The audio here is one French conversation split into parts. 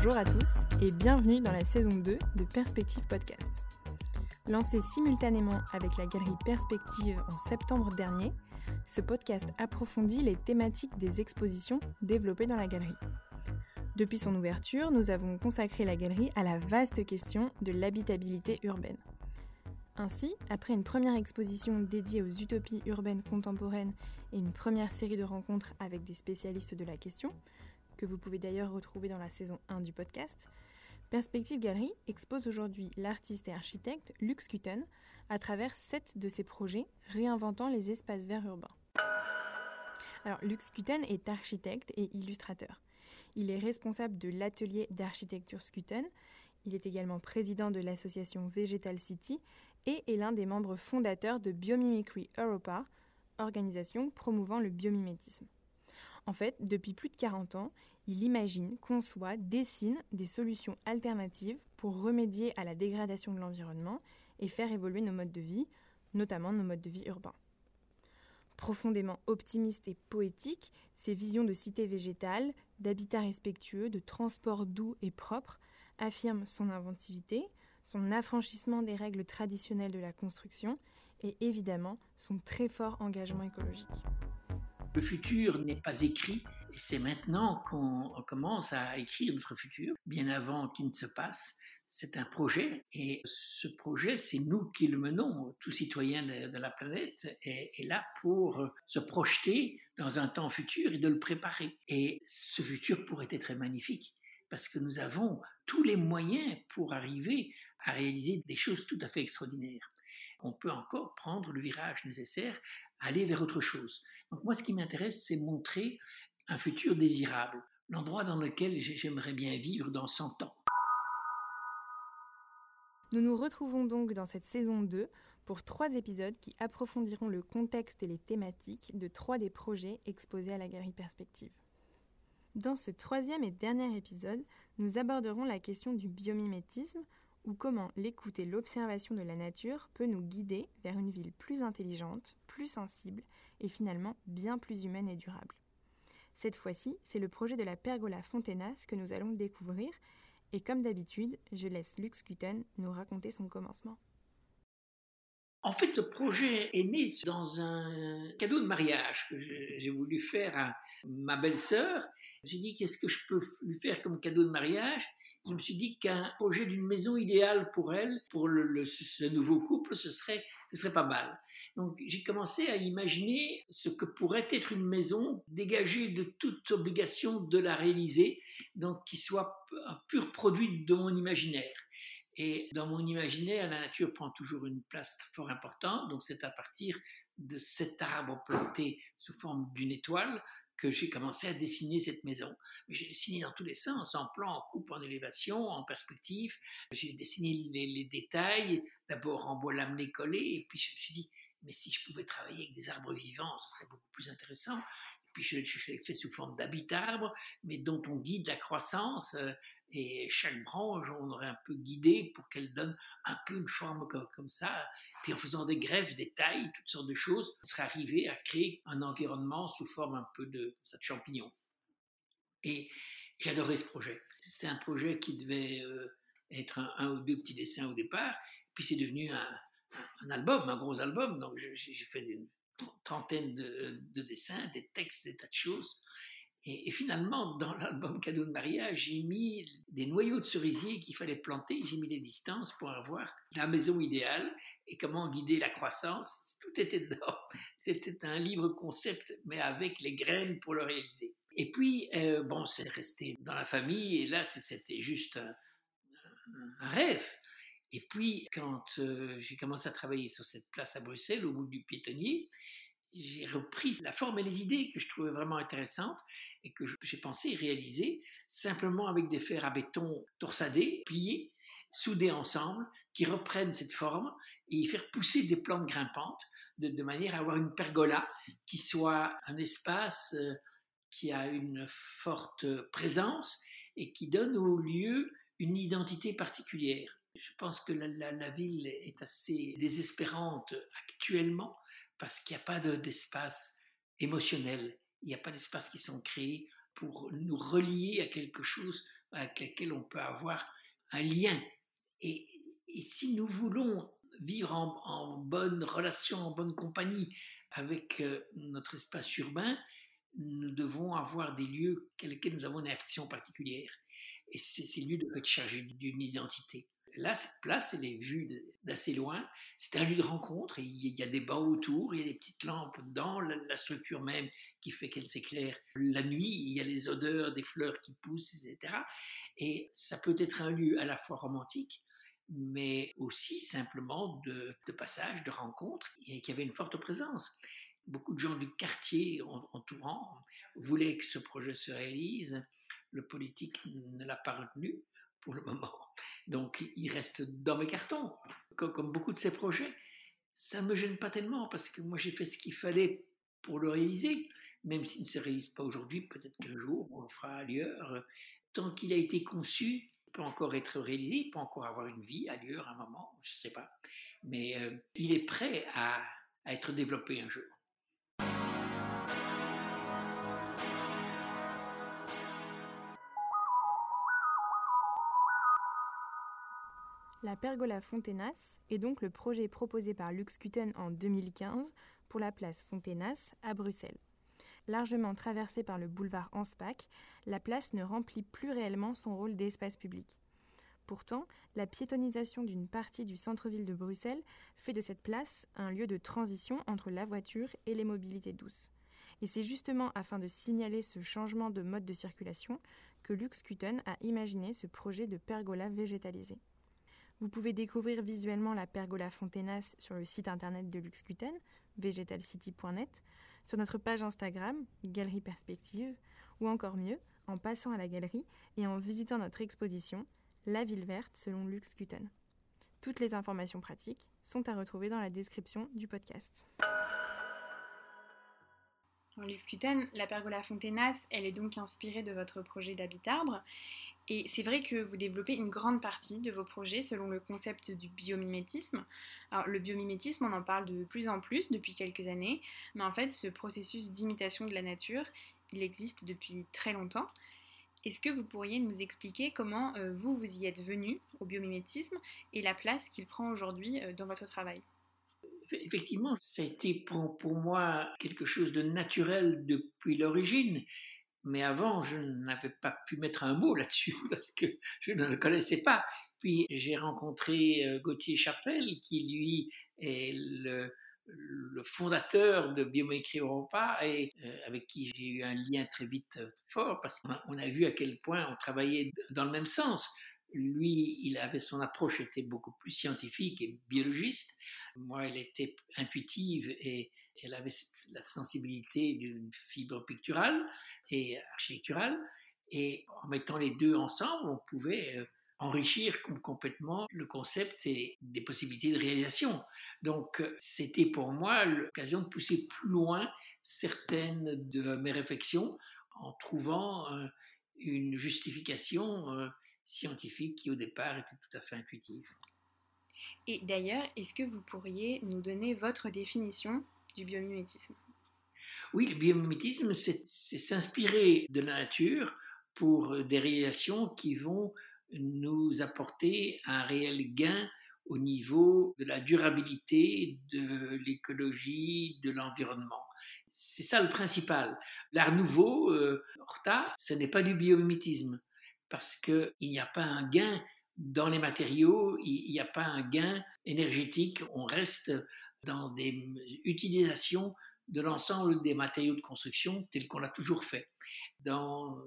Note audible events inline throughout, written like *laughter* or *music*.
Bonjour à tous et bienvenue dans la saison 2 de Perspective Podcast. Lancé simultanément avec la galerie Perspective en septembre dernier, ce podcast approfondit les thématiques des expositions développées dans la galerie. Depuis son ouverture, nous avons consacré la galerie à la vaste question de l'habitabilité urbaine. Ainsi, après une première exposition dédiée aux utopies urbaines contemporaines et une première série de rencontres avec des spécialistes de la question, que vous pouvez d'ailleurs retrouver dans la saison 1 du podcast, Perspective Galerie expose aujourd'hui l'artiste et architecte Lux Kuten à travers sept de ses projets réinventant les espaces verts urbains. Alors, Lux Kuten est architecte et illustrateur. Il est responsable de l'atelier d'architecture Skuten. Il est également président de l'association Vegetal City et est l'un des membres fondateurs de Biomimicry Europa, organisation promouvant le biomimétisme. En fait, depuis plus de 40 ans, il imagine, conçoit, dessine des solutions alternatives pour remédier à la dégradation de l'environnement et faire évoluer nos modes de vie, notamment nos modes de vie urbains. Profondément optimiste et poétique, ses visions de cité végétale, d'habitat respectueux, de transport doux et propre affirment son inventivité, son affranchissement des règles traditionnelles de la construction et évidemment son très fort engagement écologique. Le futur n'est pas écrit, c'est maintenant qu'on commence à écrire notre futur, bien avant qu'il ne se passe. C'est un projet, et ce projet, c'est nous qui le menons. Tout citoyen de, la planète est, est, là pour se projeter dans un temps futur et de le préparer. Et ce futur pourrait être magnifique, parce que nous avons tous les moyens pour arriver à réaliser des choses tout à fait extraordinaires. On peut encore prendre le virage nécessaire, aller vers autre chose. Donc moi, ce qui m'intéresse, c'est montrer un futur désirable, l'endroit dans lequel j'aimerais bien vivre dans 100 ans. Nous nous retrouvons donc dans cette saison 2 pour trois épisodes qui approfondiront le contexte et les thématiques de trois des projets exposés à la Galerie Perspective. Dans ce troisième et dernier épisode, nous aborderons la question du biomimétisme ou comment l'écoute et l'observation de la nature peut nous guider vers une ville plus intelligente, plus sensible et finalement bien plus humaine et durable. Cette fois-ci, c'est le projet de la pergola Fontenas que nous allons découvrir et comme d'habitude, je laisse Lux Kuten nous raconter son commencement. En fait, ce projet est né dans un cadeau de mariage que j'ai voulu faire à ma belle-sœur. J'ai dit qu'est-ce que je peux lui faire comme cadeau de mariage? Je me suis dit qu'un projet d'une maison idéale pour elle, pour ce nouveau couple, ce serait, ce serait pas mal. Donc j'ai commencé à imaginer ce que pourrait être une maison dégagée de toute obligation de la réaliser, donc qui soit un pur produit de mon imaginaire. Et dans mon imaginaire, la nature prend toujours une place fort importante. Donc c'est à partir de cet arbre planté sous forme d'une étoile que j'ai commencé à dessiner cette maison. J'ai dessiné dans tous les sens, en plan, en coupe, en élévation, en perspective. J'ai dessiné les, détails, d'abord en bois laminé collé, et puis je me suis dit, mais si je pouvais travailler avec des arbres vivants, ce serait beaucoup plus intéressant. Et puis je, l'ai fait sous forme d'habit arbre, mais dont on guide la croissance euh, et chaque branche, on aurait un peu guidé pour qu'elle donne un peu une forme comme, ça. Puis en faisant des greffes, des tailles, toutes sortes de choses, on serait arrivé à créer un environnement sous forme un peu de, de champignons. Et j'adorais ce projet. C'est un projet qui devait euh, être un, ou deux petits dessins au départ, puis c'est devenu un, album, un gros album. Donc j'ai fait une trentaine de, dessins, des textes, des tas de choses. Et, finalement, dans *laughs* l'album cadeau de mariage, j'ai mis des noyaux de cerisier qu'il fallait planter, j'ai mis les distances pour avoir la maison idéale et comment guider la croissance. Tout était dedans. *laughs* C'était un livre concept, mais avec les graines pour le réaliser. Et puis, euh, bon, c'est resté dans la famille, et là, c'était juste un, rêve. Et puis, quand euh, j'ai commencé à travailler sur cette place à Bruxelles, au bout du piétonnier, j'ai repris la forme et les idées que je trouvais vraiment intéressantes et que j'ai pensé réaliser simplement avec des fers à béton torsadés, pliés, soudés ensemble, qui reprennent cette forme et y faire pousser des plantes grimpantes de, manière à avoir une pergola qui soit un espace euh, qui a une forte présence et qui donne au lieu une identité particulière. Je pense que la, la ville est assez désespérante actuellement parce qu'il n'y a pas d'espace émotionnel, il n'y a pas d'espace qui sont créés pour nous relier à quelque chose avec lesquels on peut avoir un lien. Et, si nous voulons vivre en, bonne relation, en bonne compagnie avec euh, notre espace urbain, nous devons avoir des lieux lesquels nous avons une affection particulière. Et ces lieux doivent être chargés d'une identité. Là, cette place, elle est vue d'assez loin. C'est un lieu de rencontre. il y a des bancs autour, il y a des petites lampes dans la, structure même qui fait qu'elle s'éclaire. La nuit, il y a les odeurs des fleurs qui poussent, etc. Et ça peut être un lieu à la fois romantique, mais aussi simplement de, passage, de rencontre, et qui avait une forte présence. Beaucoup de gens du quartier entourant voulaient que ce projet se réalise. Le politique ne l'a pas retenu le moment. Donc, il reste dans mes cartons, comme, beaucoup de ces projets. Ça ne me gêne pas tellement parce que moi, j'ai fait ce qu'il fallait pour le réaliser. Même s'il ne se réalise pas aujourd'hui, peut-être qu'un jour, on le fera ailleurs. Tant qu'il a été conçu, il peut encore être réalisé, il peut encore avoir une vie ailleurs, un moment, je ne sais pas. Mais euh, il est prêt à être développé un jour. La pergola Fontenas est donc le projet proposé par Lux en 2015 pour la place Fontenas à Bruxelles. Largement traversée par le boulevard Anspach, la place ne remplit plus réellement son rôle d'espace public. Pourtant, la piétonisation d'une partie du centre-ville de Bruxelles fait de cette place un lieu de transition entre la voiture et les mobilités douces. Et c'est justement afin de signaler ce changement de mode de circulation que Lux a imaginé ce projet de pergola végétalisée. Vous pouvez découvrir visuellement la pergola Fontenas sur le site internet de Luxcuten, vegetalcity.net, sur notre page Instagram, Galerie Perspective, ou encore mieux, en passant à la galerie et en visitant notre exposition La ville verte selon Luxcuten. Toutes les informations pratiques sont à retrouver dans la description du podcast. En Luxcuten, la pergola Fontenas, elle est donc inspirée de votre projet d'habitarbre et c'est vrai que vous développez une grande partie de vos projets selon le concept du biomimétisme. Alors le biomimétisme, on en parle de plus en plus depuis quelques années, mais en fait ce processus d'imitation de la nature, il existe depuis très longtemps. Est-ce que vous pourriez nous expliquer comment euh, vous, vous y êtes venu au biomimétisme et la place qu'il prend aujourd'hui euh, dans votre travail? Effectivement, ça a été pour, pour moi quelque chose de naturel depuis l'origine mais avant, je n'avais pas pu mettre un mot là-dessus *laughs* parce que je ne le connaissais pas. Puis j'ai rencontré euh, Gauthier Chapelle, qui lui est le, fondateur de Biométrie Europa et euh, avec qui j'ai eu un lien très vite euh, fort parce qu'on a vu à quel point on travaillait dans le même sens. Lui, il avait son approche était beaucoup plus scientifique et biologiste. Moi, elle était intuitive et elle avait la sensibilité d'une fibre picturale et architecturale. Et en mettant les deux ensemble, on pouvait euh, enrichir complètement le concept et des possibilités de réalisation. Donc, euh, c'était pour moi l'occasion de pousser plus loin certaines de mes réflexions en trouvant euh, une justification scientifique qui au départ était tout à fait intuitive. Et d'ailleurs, est-ce que vous pourriez nous donner votre définition biomimétisme Oui, le biomimétisme, c'est s'inspirer de la nature pour des réalisations qui vont nous apporter un réel gain au niveau de la durabilité, de l'écologie, de l'environnement. C'est ça le principal. L'art nouveau, euh, ce n'est pas du biomimétisme, parce qu'il n'y a pas un gain dans les matériaux, il n'y a pas un gain énergétique, on reste dans des utilisations de l'ensemble des matériaux de construction tels qu'on l'a toujours fait. Dans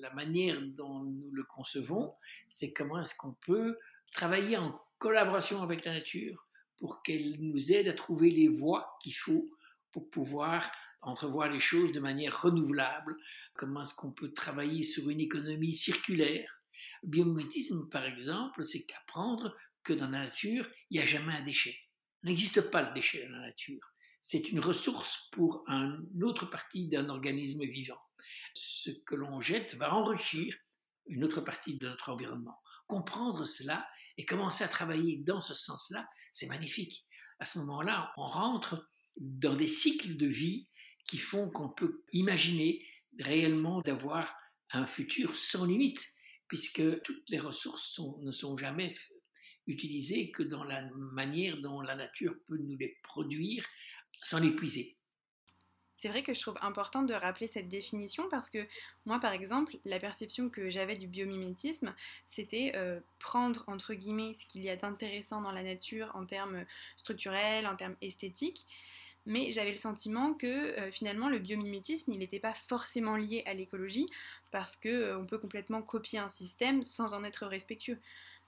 la manière dont nous le concevons, c'est comment est-ce qu'on peut travailler en collaboration avec la nature pour qu'elle nous aide à trouver les voies qu'il faut pour pouvoir entrevoir les choses de manière renouvelable, comment est-ce qu'on peut travailler sur une économie circulaire? Le biomimétisme, par exemple, c'est qu'apprendre que dans la nature, il n'y a jamais un déchet. N'existe pas le déchet dans la nature. C'est une ressource pour une autre partie d'un organisme vivant. Ce que l'on jette va enrichir une autre partie de notre environnement. Comprendre cela et commencer à travailler dans ce sens-là, c'est magnifique. À ce moment-là, on rentre dans des cycles de vie qui font qu'on peut imaginer réellement d'avoir un futur sans limite, puisque toutes les ressources ne sont jamais utilisées que dans la manière dont la nature peut nous les produire sans l'épuiser. C'est vrai que je trouve important de rappeler cette définition parce que moi, par exemple, la perception que j'avais du biomimétisme, c'était euh, prendre, entre guillemets, ce qu'il y a d'intéressant dans la nature en termes structurels, en termes esthétiques, mais j'avais le sentiment que euh, finalement le biomimétisme, il n'était pas forcément lié à l'écologie parce qu'on euh, peut complètement copier un système sans en être respectueux.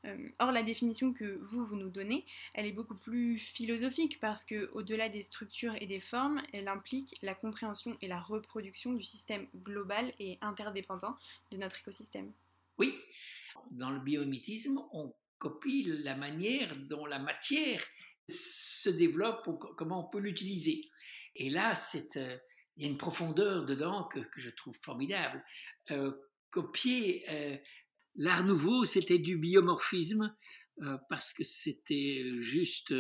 Euh, or, la définition que vous, vous nous donnez, elle est beaucoup plus philosophique parce que, au-delà des structures et des formes, elle implique la compréhension et la reproduction du système global et interdépendant de notre écosystème. Oui, dans le biomimétisme, on copie la manière dont la matière se développe, comment on peut l'utiliser. Et là, euh, il y a une profondeur dedans que, je trouve formidable. Euh, copier l'art nouveau, c'était du biomorphisme parce que c'était juste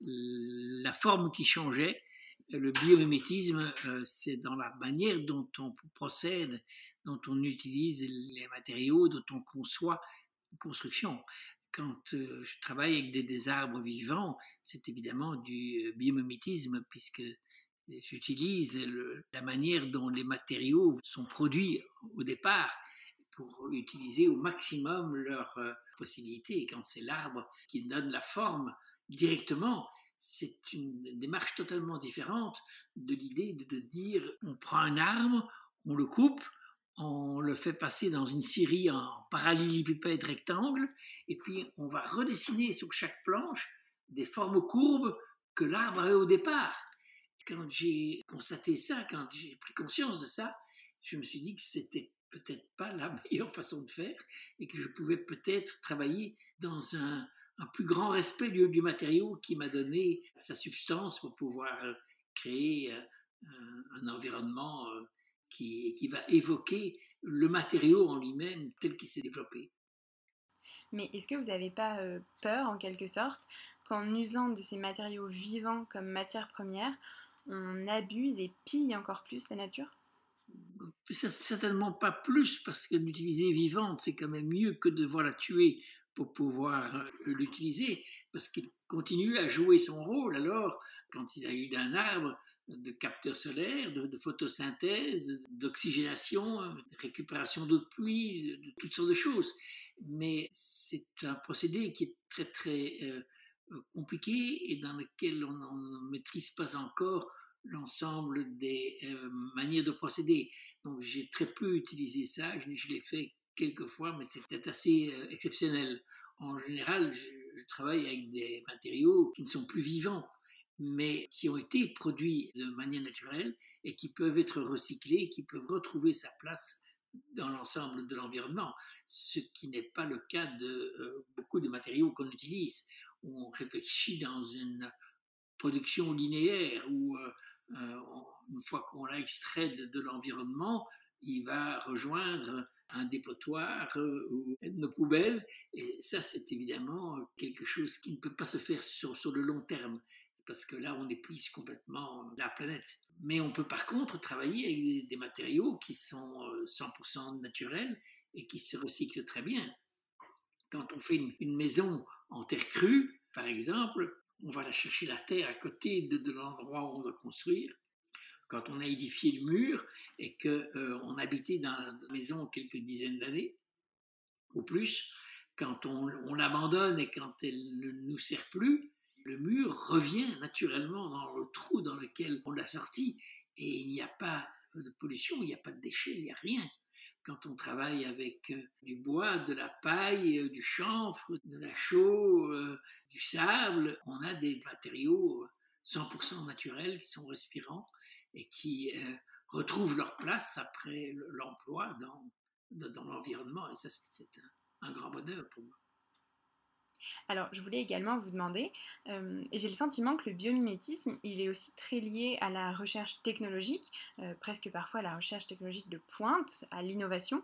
la forme qui changeait. Le biomimétisme, c'est dans la manière dont on procède, dont on utilise les matériaux, dont on conçoit une construction quand je travaille avec des, arbres vivants, c'est évidemment du biomimétisme puisque j'utilise la manière dont les matériaux sont produits au départ pour utiliser au maximum leurs possibilités. Et quand c'est l'arbre qui donne la forme directement, c'est une démarche totalement différente de l'idée de dire on prend un arbre, on le coupe, on le fait passer dans une série en parallélépipède rectangle, et puis on va redessiner sur chaque planche des formes courbes que l'arbre avait au départ. Quand j'ai constaté ça, quand j'ai pris conscience de ça, je me suis dit que c'était peut-être pas la *laughs* meilleure façon de faire et que je pouvais peut-être travailler dans un, plus grand respect du, matériau qui m'a donné sa substance pour pouvoir euh, créer euh, un, environnement euh, qui, va évoquer le matériau en lui-même tel qu'il s'est développé. Mais est-ce que vous n'avez pas peur, en quelque sorte, qu'en usant de ces matériaux vivants comme matière première, on abuse et pille encore plus la nature? Certainement pas plus, parce que l'utiliser vivante, c'est quand même mieux que de devoir la tuer pour pouvoir euh, l'utiliser, parce qu'il continue à jouer son rôle. Alors, quand il s'agit d'un arbre, de capteurs solaires, de, photosynthèse, d'oxygénation, de récupération d'eau de pluie, de, toutes sortes de choses. Mais c'est un procédé qui est très très euh, compliqué et dans lequel on ne maîtrise pas encore l'ensemble des euh, manières de procéder. Donc j'ai très peu utilisé ça, je, l'ai fait quelques fois, mais c'était assez euh, exceptionnel. En général, je travaille avec des matériaux qui ne sont plus vivants mais qui ont été produits de manière naturelle et qui peuvent être recyclés, qui peuvent retrouver sa place dans l'ensemble de l'environnement, ce qui n'est pas le cas de euh, beaucoup de matériaux qu'on utilise. On réfléchit dans une production linéaire où, euh, euh, une fois qu'on l'a extrait de, l'environnement, il va rejoindre un dépotoir ou nos poubelles. Et ça, c'est évidemment quelque chose qui ne peut pas se faire sur, sur le long terme parce que là, on épuise complètement la planète. Mais on peut par contre travailler avec des, matériaux qui sont 100% euh, naturels et qui se recyclent très bien. Quand on fait une, maison en terre crue, par exemple, on va la chercher la terre à côté de, l'endroit où on va construire. Quand on a édifié le mur et qu'on euh, habitait dans la maison quelques dizaines d'années ou plus, quand on, on l'abandonne et quand elle ne nous sert plus, le mur revient naturellement dans le trou dans lequel on l'a sorti et il n'y a pas de pollution, il n'y a pas de déchets, il n'y a rien. Quand on travaille avec euh, du bois, de la paille, euh, du chanvre, de la chaux, euh, du sable, on a des matériaux 100% naturels qui sont respirants et qui retrouvent leur place après l'emploi dans, dans l'environnement. Et ça, c'est un grand bonheur pour moi. Alors, je voulais également vous demander, euh, j'ai le sentiment que le biomimétisme, il est aussi très lié à la recherche technologique, euh, presque parfois à la recherche technologique de pointe, à l'innovation.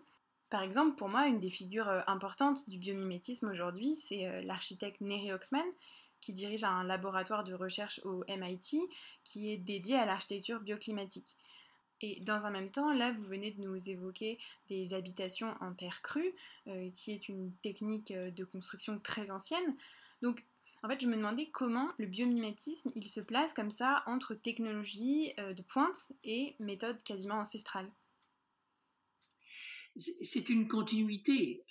Par exemple, pour moi, une des figures euh, importantes du biomimétisme aujourd'hui, c'est l'architecte Neri Oxman, qui dirige un laboratoire de recherche au MIT qui est dédié à l'architecture bioclimatique. Et dans un même temps, là, vous venez de nous évoquer des habitations en terre crue, euh, qui est une technique euh, de construction très ancienne. Donc, en fait, je me demandais comment le biomimétisme, il se place comme ça entre technologie euh, de pointe et méthode quasiment ancestrale. C'est une continuité.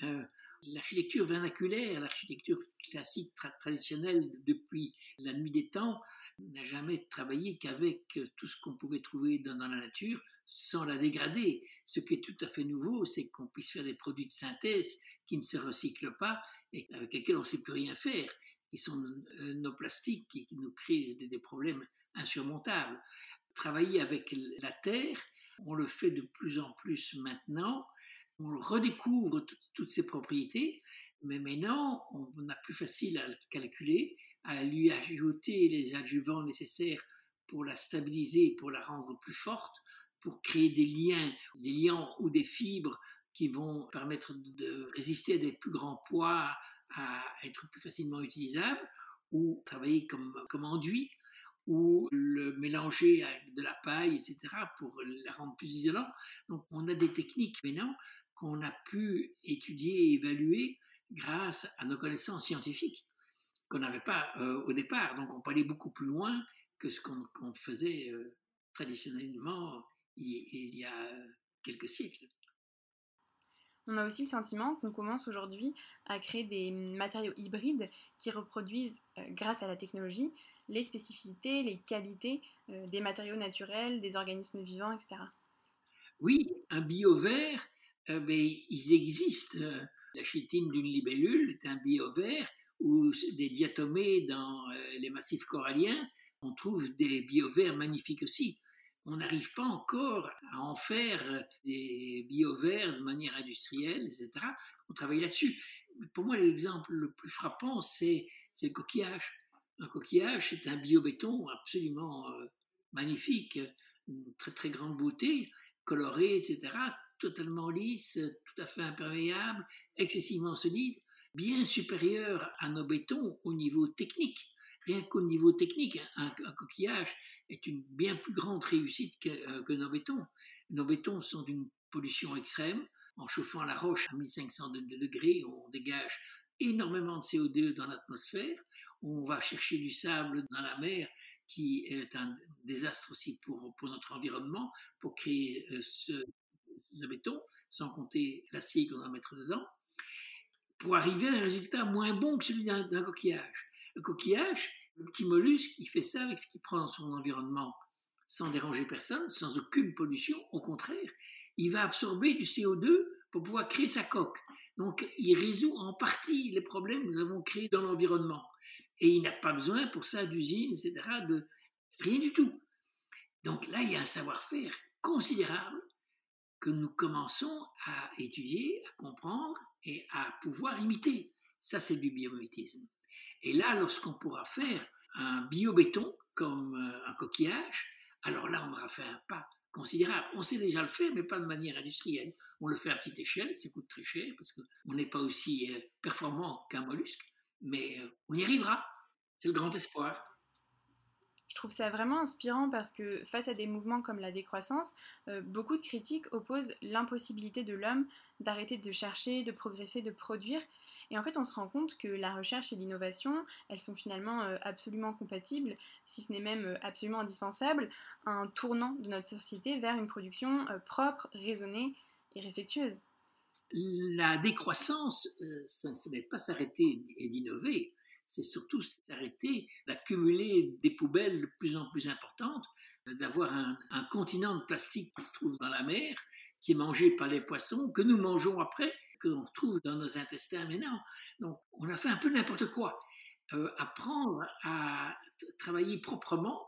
L'architecture vernaculaire, l'architecture classique traditionnelle depuis la nuit des temps, n'a jamais travaillé qu'avec tout ce qu'on pouvait trouver dans, la nature sans la dégrader. Ce qui est tout à fait nouveau, c'est qu'on puisse faire des produits de synthèse qui ne se recyclent pas et avec lesquels on ne sait plus rien faire, qui sont euh, nos plastiques qui, nous créent des, problèmes insurmontables. Travailler avec la terre, on le fait de plus en plus maintenant, on redécouvre toutes ses propriétés, mais maintenant on a plus facile à le calculer à lui ajouter les adjuvants nécessaires pour la stabiliser, pour la rendre plus forte, pour créer des liens, des liens ou des fibres qui vont permettre de résister à des plus grands poids, à être plus facilement utilisables, ou travailler comme, comme enduit, ou le mélanger avec de la paille, etc., pour la rendre plus isolante. Donc on a des techniques maintenant qu'on a pu étudier et évaluer grâce à nos connaissances scientifiques qu'on n'avait pas euh, au départ. Donc on peut aller beaucoup plus loin que ce qu'on faisait euh, traditionnellement il, y a quelques siècles. On a aussi le sentiment qu'on commence aujourd'hui à créer des matériaux hybrides qui reproduisent, euh, grâce à la technologie, les spécificités, les qualités des matériaux naturels, des organismes vivants, etc. Oui, un biovert, ben, ils existent. La chitine d'une libellule est un biovert ou des diatomées dans euh, les massifs coralliens, on trouve des biovers magnifiques aussi. On n'arrive pas encore à en faire des biovers de manière industrielle, etc. On travaille là-dessus. Pour moi, l'exemple le plus frappant, c'est le coquillage. Un coquillage, c'est un biobéton absolument euh, magnifique, une très très grande beauté, coloré, etc., totalement lisse, tout à fait imperméable, excessivement solide bien supérieur à nos bétons au niveau technique. Rien qu'au niveau technique, un, coquillage est une bien plus grande réussite que, euh, nos bétons. Nos bétons sont d'une pollution extrême. En chauffant la roche à 1500 degrés, on dégage énormément de CO2 dans l'atmosphère. On va chercher du sable dans la mer, qui est un désastre aussi pour, pour notre environnement, pour créer euh, ce, ce béton, sans compter l'acier qu'on va mettre dedans pour arriver à un résultat moins bon que celui d'un coquillage. Le coquillage, le petit mollusque, il fait ça avec ce qu'il prend dans son environnement sans déranger personne, sans aucune pollution. Au contraire, il va absorber du CO2 pour pouvoir créer sa coque. Donc, il résout en partie les problèmes que nous avons créés dans l'environnement. Et il n'a pas besoin pour ça d'usines, etc., de rien du tout. Donc là, il y a un savoir-faire considérable que nous commençons à étudier, à comprendre et à pouvoir imiter. Ça, c'est du biomimétisme. Et là, lorsqu'on pourra faire un biobéton comme euh, un coquillage, alors là, on aura fait un pas considérable. On sait déjà le faire, mais pas de manière industrielle. On le fait à petite échelle, ça coûte très cher parce qu'on n'est pas aussi euh, performant qu'un mollusque, mais euh, on y arrivera. C'est le grand espoir. Je trouve ça vraiment inspirant parce que face à des mouvements comme la décroissance, euh, beaucoup de critiques opposent l'impossibilité de l'homme d'arrêter de chercher, de progresser, de produire. Et en fait, on se rend compte que la recherche et l'innovation, elles sont finalement euh, absolument compatibles, si ce n'est même euh, absolument indispensables, à un tournant de notre société vers une production propre, raisonnée et respectueuse. La décroissance, ce n'est pas s'arrêter et d'innover, c'est surtout s'arrêter d'accumuler des poubelles de plus en plus importantes, d'avoir un, continent de plastique qui se trouve dans la mer, qui est mangé par les poissons, que nous mangeons après, que l'on retrouve dans nos intestins maintenant. Donc on a fait un peu n'importe quoi. Euh, apprendre à travailler proprement,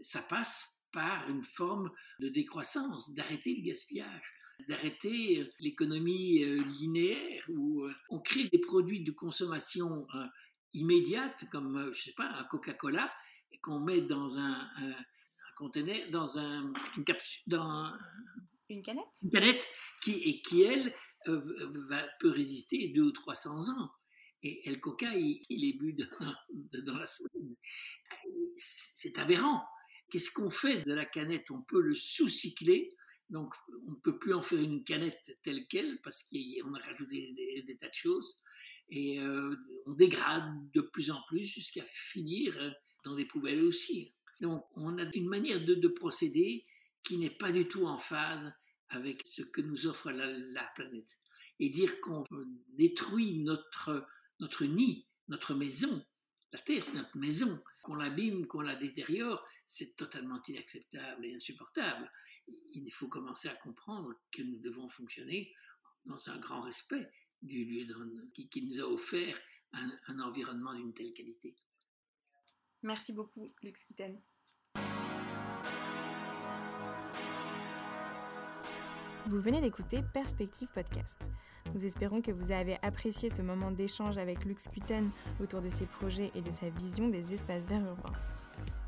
ça passe par une forme de décroissance, d'arrêter le gaspillage d'arrêter l'économie euh, linéaire où euh, on crée des produits de consommation immédiate, comme, euh, je sais pas, un Coca-Cola, qu'on met dans un, conteneur, dans un, une capsule, dans une canette, une canette qui, et qui, elle, euh, va, peut résister 200 ou 300 ans. Et, le coca, il, est bu dans, dans la semaine. C'est aberrant. Qu'est-ce qu'on fait de la canette? On peut le sous-cycler Donc, on ne peut plus en faire une canette telle qu'elle parce qu'on a rajouté des, tas de choses. Et euh, on dégrade de plus en plus jusqu'à finir dans des poubelles aussi. Donc, on a une manière de, procéder qui n'est pas du tout en phase avec ce que nous offre la, planète. Et dire qu'on détruit notre, notre nid, notre maison, la Terre, c'est notre maison, qu'on l'abîme, qu'on la détériore, c'est totalement inacceptable et insupportable. Il faut commencer à comprendre que nous devons fonctionner dans un grand respect du lieu qui, nous a offert un, un environnement d'une telle qualité. Merci beaucoup, Lux Kitten. Vous venez d'écouter Perspective Podcast. Nous espérons que vous avez apprécié ce moment d'échange avec Lux Kuten autour de ses projets et de sa vision des espaces verts urbains.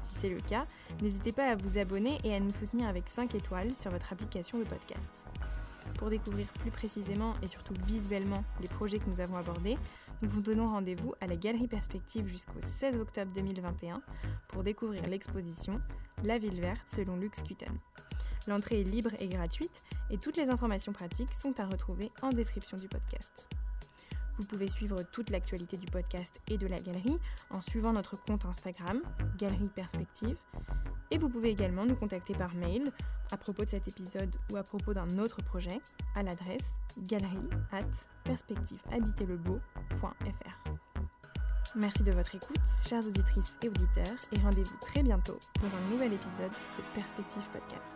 Si c'est le cas, n'hésitez pas à vous abonner et à nous soutenir avec 5 étoiles sur votre application de podcast. Pour découvrir plus précisément et surtout visuellement les projets que nous avons abordés, nous vous donnons rendez-vous à la Galerie Perspective jusqu'au 16 octobre 2021 pour découvrir l'exposition La ville verte selon Lux Kuten. L'entrée est libre et gratuite et toutes les informations pratiques sont à retrouver en description du podcast. Vous pouvez suivre toute l'actualité du podcast et de la galerie en suivant notre compte Instagram, Galerie Perspective. Et vous pouvez également nous contacter par mail à propos de cet épisode ou à propos d'un autre projet à l'adresse galerie at perspectivehabiterlebeau.fr. Merci de votre écoute, chères auditrices et auditeurs, et rendez-vous très bientôt pour un nouvel épisode de Perspective Podcast.